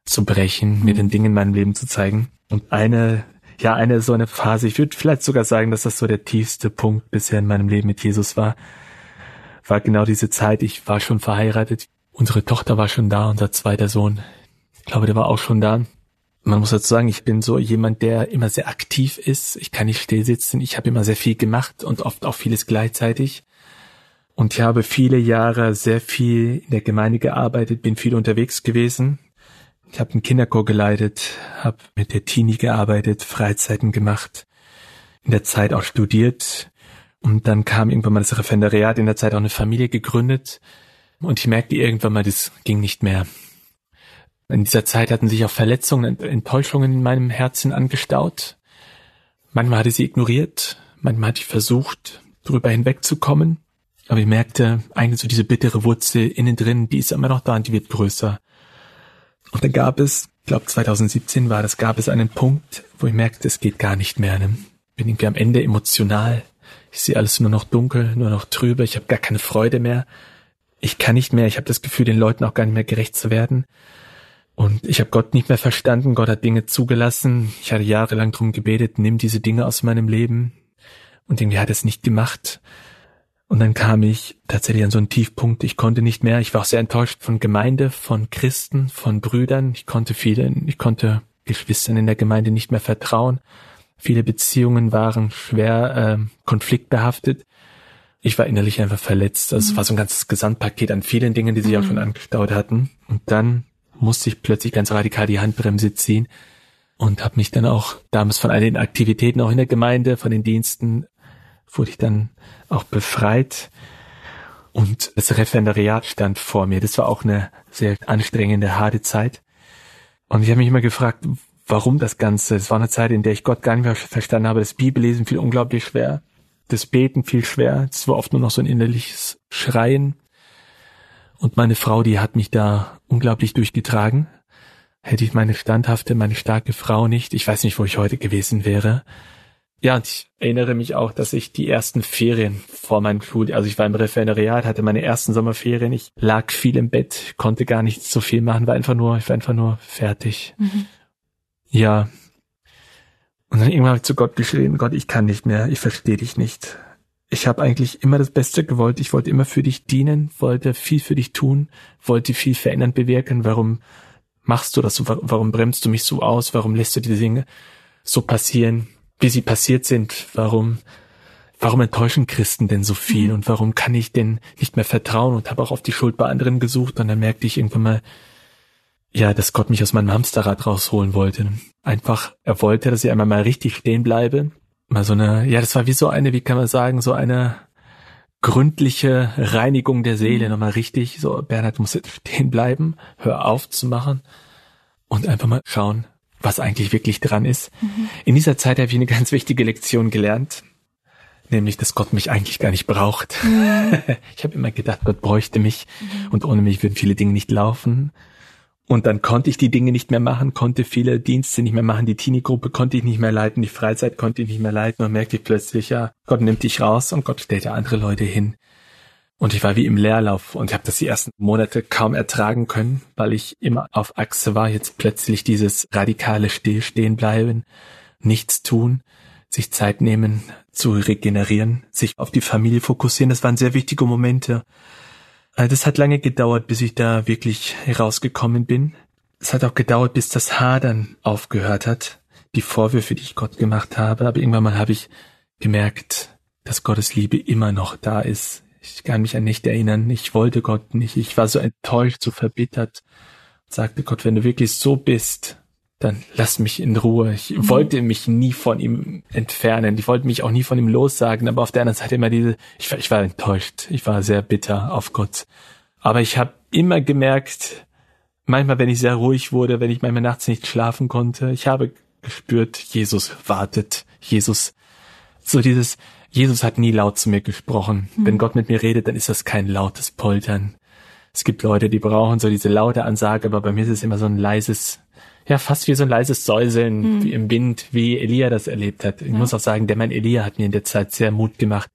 zu brechen, mhm. mir den Dingen in meinem Leben zu zeigen. Und eine, ja, eine so eine Phase, ich würde vielleicht sogar sagen, dass das so der tiefste Punkt bisher in meinem Leben mit Jesus war, war genau diese Zeit, ich war schon verheiratet, unsere Tochter war schon da, unser zweiter Sohn, ich glaube, der war auch schon da. Man muss dazu sagen, ich bin so jemand, der immer sehr aktiv ist. Ich kann nicht still sitzen. Ich habe immer sehr viel gemacht und oft auch vieles gleichzeitig. Und ich habe viele Jahre sehr viel in der Gemeinde gearbeitet, bin viel unterwegs gewesen. Ich habe einen Kinderchor geleitet, habe mit der Teenie gearbeitet, Freizeiten gemacht, in der Zeit auch studiert. Und dann kam irgendwann mal das Referendariat, in der Zeit auch eine Familie gegründet. Und ich merkte irgendwann mal, das ging nicht mehr. In dieser Zeit hatten sich auch Verletzungen und Enttäuschungen in meinem Herzen angestaut. Manchmal hatte sie ignoriert, manchmal hatte ich versucht, drüber hinwegzukommen. Aber ich merkte, eigentlich so diese bittere Wurzel innen drin, die ist immer noch da und die wird größer. Und dann gab es, ich glaube 2017 war das, gab es einen Punkt, wo ich merkte, es geht gar nicht mehr. Ne? Bin irgendwie am Ende emotional. Ich sehe alles nur noch dunkel, nur noch trübe. Ich habe gar keine Freude mehr. Ich kann nicht mehr. Ich habe das Gefühl, den Leuten auch gar nicht mehr gerecht zu werden. Und ich habe Gott nicht mehr verstanden. Gott hat Dinge zugelassen. Ich hatte jahrelang drum gebetet, nimm diese Dinge aus meinem Leben. Und irgendwie hat es nicht gemacht. Und dann kam ich tatsächlich an so einen Tiefpunkt. Ich konnte nicht mehr. Ich war auch sehr enttäuscht von Gemeinde, von Christen, von Brüdern. Ich konnte vielen, ich konnte Geschwistern in der Gemeinde nicht mehr vertrauen. Viele Beziehungen waren schwer äh, konfliktbehaftet. Ich war innerlich einfach verletzt. Also mhm. es war so ein ganzes Gesamtpaket an vielen Dingen, die sich mhm. auch schon angestaut hatten. Und dann musste ich plötzlich ganz radikal die Handbremse ziehen und habe mich dann auch damals von all den Aktivitäten auch in der Gemeinde, von den Diensten, wurde ich dann auch befreit. Und das Referendariat stand vor mir. Das war auch eine sehr anstrengende, harte Zeit. Und ich habe mich immer gefragt, warum das Ganze. Es war eine Zeit, in der ich Gott gar nicht mehr verstanden habe. Das Bibellesen fiel unglaublich schwer. Das Beten fiel schwer. Es war oft nur noch so ein innerliches Schreien. Und meine Frau, die hat mich da unglaublich durchgetragen. Hätte ich meine standhafte, meine starke Frau nicht, ich weiß nicht, wo ich heute gewesen wäre. Ja, und ich erinnere mich auch, dass ich die ersten Ferien vor meinem Schul, also ich war im Referendariat, hatte meine ersten Sommerferien, ich lag viel im Bett, konnte gar nicht so viel machen, war einfach nur, ich war einfach nur fertig. Mhm. Ja. Und dann irgendwann habe ich zu Gott geschrien, Gott, ich kann nicht mehr, ich verstehe dich nicht ich habe eigentlich immer das Beste gewollt. Ich wollte immer für dich dienen, wollte viel für dich tun, wollte viel verändern, bewirken. Warum machst du das? Warum bremst du mich so aus? Warum lässt du die Dinge so passieren, wie sie passiert sind? Warum, warum enttäuschen Christen denn so viel? Mhm. Und warum kann ich denn nicht mehr vertrauen? Und habe auch auf die Schuld bei anderen gesucht. Und dann merkte ich irgendwann mal, ja, dass Gott mich aus meinem Hamsterrad rausholen wollte. Einfach, er wollte, dass ich einmal mal richtig stehen bleibe mal so eine, ja, das war wie so eine, wie kann man sagen, so eine gründliche Reinigung der Seele, mhm. nochmal richtig, so, Bernhard, du musst jetzt stehen bleiben, hör auf zu machen und einfach mal schauen, was eigentlich wirklich dran ist. Mhm. In dieser Zeit habe ich eine ganz wichtige Lektion gelernt, nämlich, dass Gott mich eigentlich gar nicht braucht. Mhm. Ich habe immer gedacht, Gott bräuchte mich mhm. und ohne mich würden viele Dinge nicht laufen. Und dann konnte ich die Dinge nicht mehr machen, konnte viele Dienste nicht mehr machen, die Teenie-Gruppe konnte ich nicht mehr leiten, die Freizeit konnte ich nicht mehr leiten und merkte ich plötzlich, ja, Gott nimmt dich raus und Gott stellt ja andere Leute hin. Und ich war wie im Leerlauf und habe das die ersten Monate kaum ertragen können, weil ich immer auf Achse war. Jetzt plötzlich dieses radikale Stillstehen bleiben, nichts tun, sich Zeit nehmen zu regenerieren, sich auf die Familie fokussieren. Das waren sehr wichtige Momente. Äh, das hat lange gedauert, bis ich da wirklich herausgekommen bin. Es hat auch gedauert, bis das Hadern aufgehört hat, die Vorwürfe, die ich Gott gemacht habe. Aber irgendwann mal habe ich gemerkt, dass Gottes Liebe immer noch da ist. Ich kann mich an nicht erinnern. Ich wollte Gott nicht. Ich war so enttäuscht, so verbittert. sagte Gott, wenn du wirklich so bist, dann lass mich in Ruhe. Ich mhm. wollte mich nie von ihm entfernen. Ich wollte mich auch nie von ihm lossagen. Aber auf der anderen Seite immer diese, ich war, ich war enttäuscht. Ich war sehr bitter auf Gott. Aber ich habe immer gemerkt, manchmal, wenn ich sehr ruhig wurde, wenn ich manchmal nachts nicht schlafen konnte, ich habe gespürt, Jesus wartet, Jesus, so dieses, Jesus hat nie laut zu mir gesprochen. Mhm. Wenn Gott mit mir redet, dann ist das kein lautes Poltern. Es gibt Leute, die brauchen so diese laute Ansage, aber bei mir ist es immer so ein leises, ja, fast wie so ein leises Säuseln, mhm. wie im Wind, wie Elia das erlebt hat. Ich ja. muss auch sagen, der Mann Elia hat mir in der Zeit sehr Mut gemacht,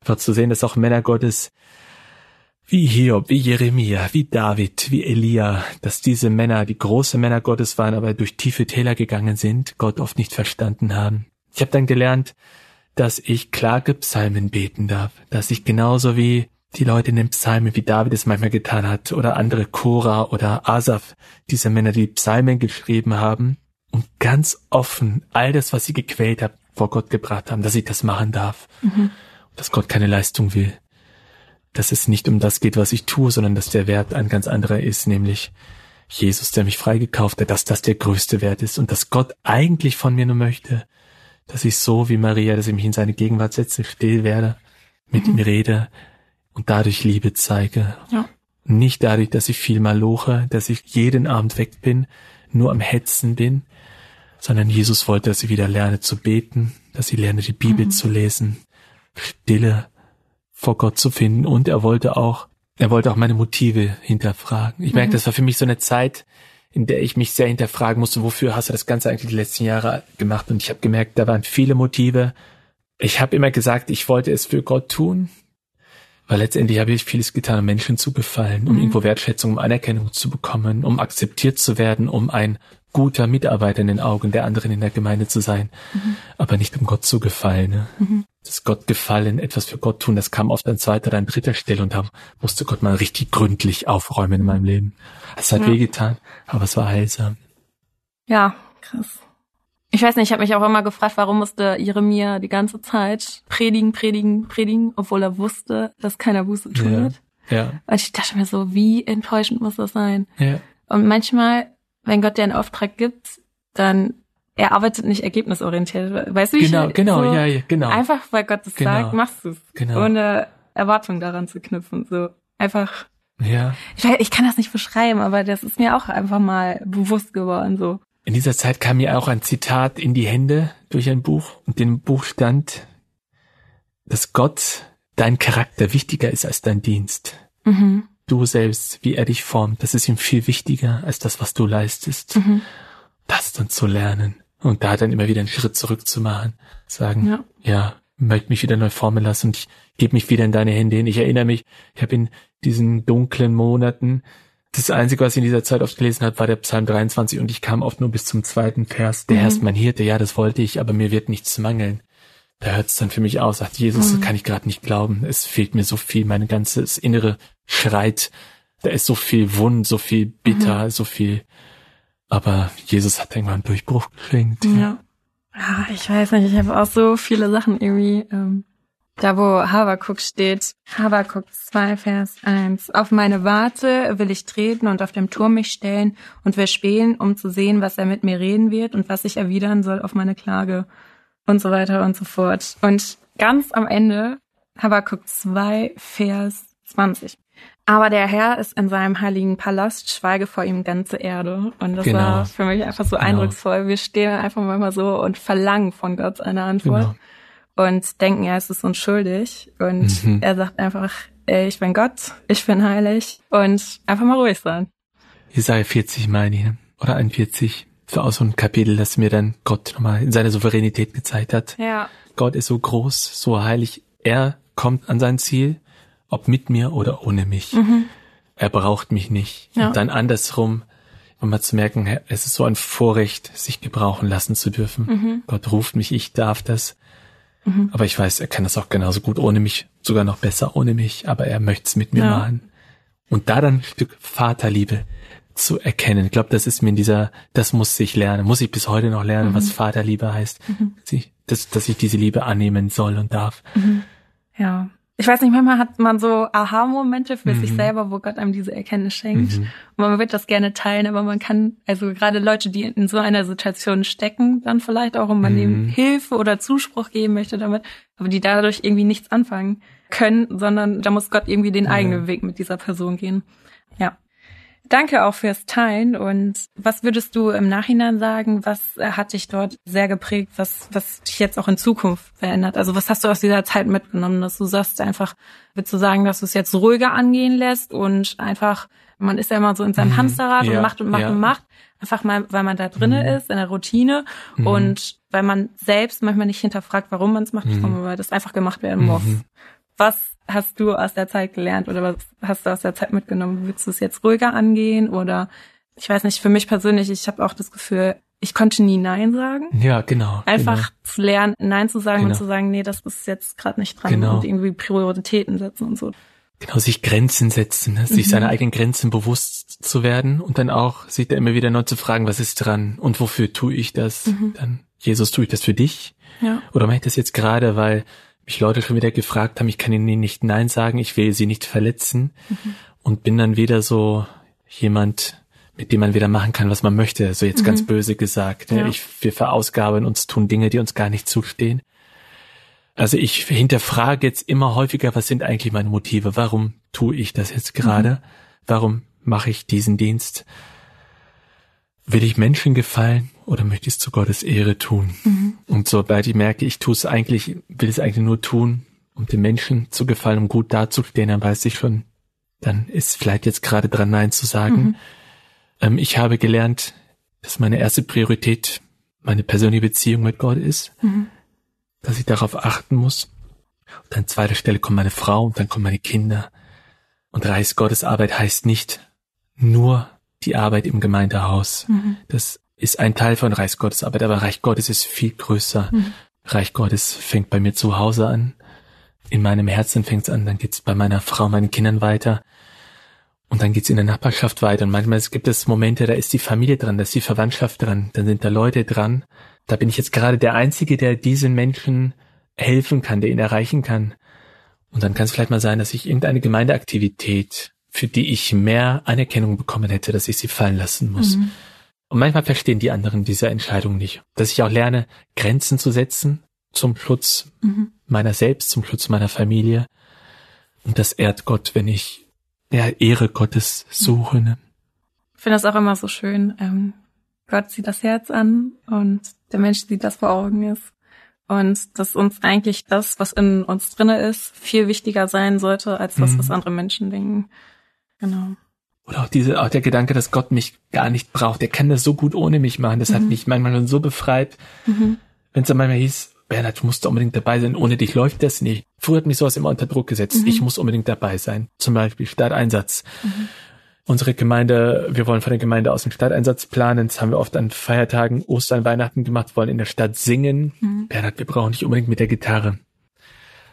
einfach zu sehen, dass auch Männer Gottes wie Hiob, wie Jeremia, wie David, wie Elia, dass diese Männer, die große Männer Gottes waren, aber durch tiefe Täler gegangen sind, Gott oft nicht verstanden haben. Ich habe dann gelernt, dass ich Klagepsalmen beten darf, dass ich genauso wie die Leute in den Psalmen, wie David es manchmal getan hat, oder andere Cora oder Asaf, diese Männer, die Psalmen geschrieben haben und ganz offen all das, was sie gequält haben, vor Gott gebracht haben, dass ich das machen darf. Mhm. Dass Gott keine Leistung will. Dass es nicht um das geht, was ich tue, sondern dass der Wert ein ganz anderer ist, nämlich Jesus, der mich freigekauft hat, dass das der größte Wert ist und dass Gott eigentlich von mir nur möchte, dass ich so wie Maria, dass ich mich in seine Gegenwart setze, still werde, mit mhm. ihm rede und dadurch Liebe zeige. Ja. Nicht dadurch, dass ich viel mal loche, dass ich jeden Abend weg bin, nur am Hetzen bin, sondern Jesus wollte, dass ich wieder lerne zu beten, dass ich lerne, die Bibel mhm. zu lesen, Stille vor Gott zu finden und er wollte auch, er wollte auch meine Motive hinterfragen. Ich mhm. merke, das war für mich so eine Zeit, in der ich mich sehr hinterfragen musste, wofür hast du das Ganze eigentlich die letzten Jahre gemacht? Und ich habe gemerkt, da waren viele Motive. Ich habe immer gesagt, ich wollte es für Gott tun, weil letztendlich habe ich vieles getan, um Menschen zu gefallen, um mhm. irgendwo Wertschätzung, um Anerkennung zu bekommen, um akzeptiert zu werden, um ein guter Mitarbeiter in den Augen der anderen in der Gemeinde zu sein, mhm. aber nicht um Gott zu gefallen. Ne? Mhm. Das Gott gefallen, etwas für Gott tun, das kam oft an zweiter oder an dritter Stelle und da musste Gott mal richtig gründlich aufräumen in meinem Leben. Es hat ja. wehgetan, aber es war heilsam. Ja, krass. Ich weiß nicht, ich habe mich auch immer gefragt, warum musste Jeremia die ganze Zeit predigen, predigen, predigen, obwohl er wusste, dass keiner Buße tut. Ja. ja. Und ich dachte mir so, wie enttäuschend muss das sein? Ja. Und manchmal wenn Gott dir einen Auftrag gibt, dann er arbeitet nicht ergebnisorientiert. Weißt du, genau, ich, genau, so ja, ja, genau. Einfach weil Gott es genau. sagt, machst du es. Genau. Ohne Erwartung daran zu knüpfen. So einfach. Ja. Ich, ich kann das nicht beschreiben, aber das ist mir auch einfach mal bewusst geworden. So. In dieser Zeit kam mir auch ein Zitat in die Hände durch ein Buch und in dem Buch stand, dass Gott dein Charakter wichtiger ist als dein Dienst. Mhm du selbst, wie er dich formt, das ist ihm viel wichtiger als das, was du leistest. Mhm. Das dann zu lernen und da dann immer wieder einen Schritt zurück zu machen, sagen, ja, ja möchte mich wieder neu formen lassen und ich gebe mich wieder in deine Hände hin. Ich erinnere mich, ich habe in diesen dunklen Monaten das Einzige, was ich in dieser Zeit oft gelesen habe, war der Psalm 23 und ich kam oft nur bis zum zweiten Vers. Der mhm. Herr ist mein Hirte, ja, das wollte ich, aber mir wird nichts mangeln. Da hört es dann für mich aus, sagt Jesus, mhm. kann ich gerade nicht glauben. Es fehlt mir so viel, mein ganzes Innere schreit, da ist so viel Wund, so viel bitter, mhm. so viel. Aber Jesus hat irgendwann einen Durchbruch geschenkt. Ja. ja, ich weiß nicht, ich habe auch so viele Sachen irgendwie. Ähm, da wo Habakuk steht, Habakuk 2, Vers 1. Auf meine Warte will ich treten und auf dem Turm mich stellen und will spähen, um zu sehen, was er mit mir reden wird und was ich erwidern soll auf meine Klage und so weiter und so fort. Und ganz am Ende Habakuk 2, Vers 20. Aber der Herr ist in seinem heiligen Palast, schweige vor ihm ganze Erde. Und das genau. war für mich einfach so genau. eindrucksvoll. Wir stehen einfach manchmal so und verlangen von Gott eine Antwort genau. Und denken, er ist es uns schuldig. Und mhm. er sagt einfach, ey, ich bin Gott, ich bin heilig und einfach mal ruhig sein. Jesaja 40 meine ich, oder 41. Das war auch so ein Kapitel, das mir dann Gott nochmal in seiner Souveränität gezeigt hat. Ja. Gott ist so groß, so heilig. Er kommt an sein Ziel ob mit mir oder ohne mich. Mhm. Er braucht mich nicht. Ja. Und dann andersrum, um mal zu merken, es ist so ein Vorrecht, sich gebrauchen lassen zu dürfen. Mhm. Gott ruft mich, ich darf das. Mhm. Aber ich weiß, er kann das auch genauso gut ohne mich, sogar noch besser ohne mich, aber er möchte es mit mir ja. machen. Und da dann ein Stück Vaterliebe zu erkennen. Ich glaube, das ist mir in dieser, das muss ich lernen, muss ich bis heute noch lernen, mhm. was Vaterliebe heißt. Mhm. Dass, dass ich diese Liebe annehmen soll und darf. Mhm. Ja, ich weiß nicht, manchmal hat man so Aha-Momente für mhm. sich selber, wo Gott einem diese Erkenntnis schenkt. Mhm. Und man wird das gerne teilen, aber man kann, also gerade Leute, die in so einer Situation stecken, dann vielleicht auch, um man mhm. Hilfe oder Zuspruch geben möchte damit, aber die dadurch irgendwie nichts anfangen können, sondern da muss Gott irgendwie den eigenen Weg mit dieser Person gehen. Danke auch fürs Teilen. Und was würdest du im Nachhinein sagen? Was hat dich dort sehr geprägt? Was, was dich jetzt auch in Zukunft verändert? Also was hast du aus dieser Zeit mitgenommen, dass du sagst einfach, würdest du sagen, dass du es jetzt ruhiger angehen lässt und einfach, man ist ja immer so in seinem mhm. Hamsterrad ja, und macht und macht ja. und macht. Einfach mal, weil man da drinnen mhm. ist, in der Routine mhm. und weil man selbst manchmal nicht hinterfragt, warum man es macht, mhm. sondern weil das einfach gemacht werden muss. Mhm. Was hast du aus der Zeit gelernt oder was hast du aus der Zeit mitgenommen? Willst du es jetzt ruhiger angehen oder ich weiß nicht, für mich persönlich, ich habe auch das Gefühl, ich konnte nie Nein sagen. Ja, genau. Einfach genau. zu lernen, Nein zu sagen genau. und zu sagen, nee, das ist jetzt gerade nicht dran genau. und irgendwie Prioritäten setzen und so. Genau, sich Grenzen setzen, ne? mhm. sich seine eigenen Grenzen bewusst zu werden und dann auch sich da immer wieder neu zu fragen, was ist dran und wofür tue ich das? Mhm. Dann, Jesus, tue ich das für dich? Ja. Oder mache ich das jetzt gerade, weil mich Leute schon wieder gefragt haben, ich kann ihnen nicht Nein sagen, ich will sie nicht verletzen mhm. und bin dann wieder so jemand, mit dem man wieder machen kann, was man möchte. So jetzt mhm. ganz böse gesagt. Ja. Ich, wir verausgaben uns, tun Dinge, die uns gar nicht zustehen. Also ich hinterfrage jetzt immer häufiger, was sind eigentlich meine Motive? Warum tue ich das jetzt gerade? Mhm. Warum mache ich diesen Dienst? Will ich Menschen gefallen oder möchte ich es zu Gottes Ehre tun? Mhm. Und sobald ich merke, ich tue es eigentlich, will es eigentlich nur tun, um den Menschen zu gefallen, um gut dazustehen, dann weiß ich schon, dann ist vielleicht jetzt gerade dran, Nein zu sagen. Mhm. Ähm, ich habe gelernt, dass meine erste Priorität meine persönliche Beziehung mit Gott ist, mhm. dass ich darauf achten muss. Und an zweiter Stelle kommt meine Frau und dann kommen meine Kinder. Und Reich Gottes Arbeit heißt nicht nur die Arbeit im Gemeindehaus. Mhm. Das ist ein Teil von Reich Gottes Arbeit, aber Reich Gottes ist viel größer. Mhm. Reich Gottes fängt bei mir zu Hause an. In meinem Herzen fängt es an, dann geht's bei meiner Frau, meinen Kindern weiter. Und dann geht's in der Nachbarschaft weiter. Und manchmal gibt es Momente, da ist die Familie dran, da ist die Verwandtschaft dran, dann sind da Leute dran. Da bin ich jetzt gerade der Einzige, der diesen Menschen helfen kann, der ihn erreichen kann. Und dann kann es vielleicht mal sein, dass ich irgendeine Gemeindeaktivität, für die ich mehr Anerkennung bekommen hätte, dass ich sie fallen lassen muss. Mhm. Und manchmal verstehen die anderen diese Entscheidung nicht. Dass ich auch lerne, Grenzen zu setzen zum Schutz mhm. meiner selbst, zum Schutz meiner Familie. Und das ehrt Gott, wenn ich ja, Ehre Gottes suche. Ne? Ich finde das auch immer so schön. Ähm, Gott sieht das Herz an und der Mensch sieht, das vor Augen ist. Und dass uns eigentlich das, was in uns drinne ist, viel wichtiger sein sollte, als das, mhm. was andere Menschen denken. Genau. Oder auch diese, auch der Gedanke, dass Gott mich gar nicht braucht. Der kann das so gut ohne mich machen. Das mhm. hat mich manchmal schon so befreit. Mhm. Wenn es dann manchmal hieß, Bernhard, du musst unbedingt dabei sein, ohne dich läuft das nicht. Früher hat mich sowas immer unter Druck gesetzt. Mhm. Ich muss unbedingt dabei sein. Zum Beispiel Stadteinsatz. Mhm. Unsere Gemeinde, wir wollen von der Gemeinde aus den Stadteinsatz planen. Das haben wir oft an Feiertagen, Ostern, Weihnachten gemacht, wollen in der Stadt singen. Mhm. Bernhard, wir brauchen nicht unbedingt mit der Gitarre.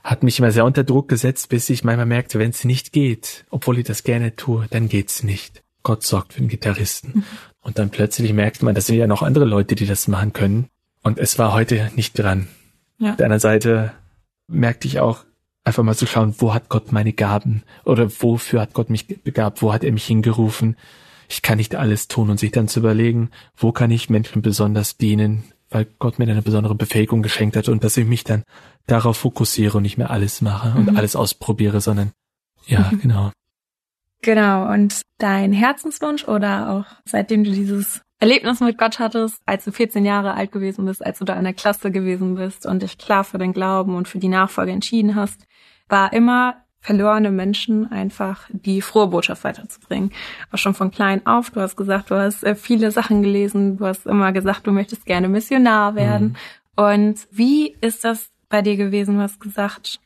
Hat mich immer sehr unter Druck gesetzt, bis ich manchmal merkte, wenn es nicht geht, obwohl ich das gerne tue, dann geht's nicht. Gott sorgt für den Gitarristen. Mhm. Und dann plötzlich merkt man, das sind ja noch andere Leute, die das machen können. Und es war heute nicht dran. Ja. Auf der anderen Seite merkte ich auch, einfach mal zu schauen, wo hat Gott meine Gaben oder wofür hat Gott mich begabt, wo hat er mich hingerufen. Ich kann nicht alles tun und sich dann zu überlegen, wo kann ich Menschen besonders dienen, weil Gott mir eine besondere Befähigung geschenkt hat und dass ich mich dann darauf fokussiere und nicht mehr alles mache und mhm. alles ausprobiere, sondern ja, mhm. genau. Genau, und dein Herzenswunsch oder auch seitdem du dieses Erlebnis mit Gott hattest, als du 14 Jahre alt gewesen bist, als du da in der Klasse gewesen bist und dich klar für den Glauben und für die Nachfolge entschieden hast, war immer verlorene Menschen einfach die frohe Botschaft weiterzubringen. Auch schon von klein auf, du hast gesagt, du hast äh, viele Sachen gelesen, du hast immer gesagt, du möchtest gerne Missionar werden. Mhm. Und wie ist das bei dir gewesen? Du hast gesagt,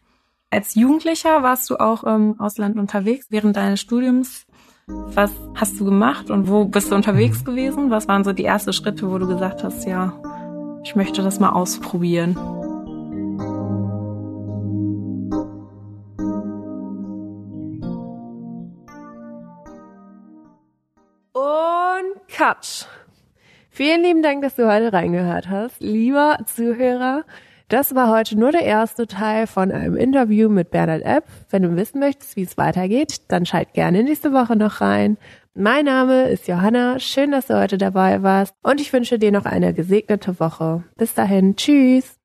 als Jugendlicher warst du auch im Ausland unterwegs während deines Studiums. Was hast du gemacht und wo bist du unterwegs gewesen? Was waren so die ersten Schritte, wo du gesagt hast, ja, ich möchte das mal ausprobieren? Und Cut. Vielen lieben Dank, dass du heute reingehört hast. Lieber Zuhörer, das war heute nur der erste Teil von einem Interview mit Bernhard Epp. Wenn du wissen möchtest, wie es weitergeht, dann schalt gerne nächste Woche noch rein. Mein Name ist Johanna. Schön, dass du heute dabei warst. Und ich wünsche dir noch eine gesegnete Woche. Bis dahin. Tschüss.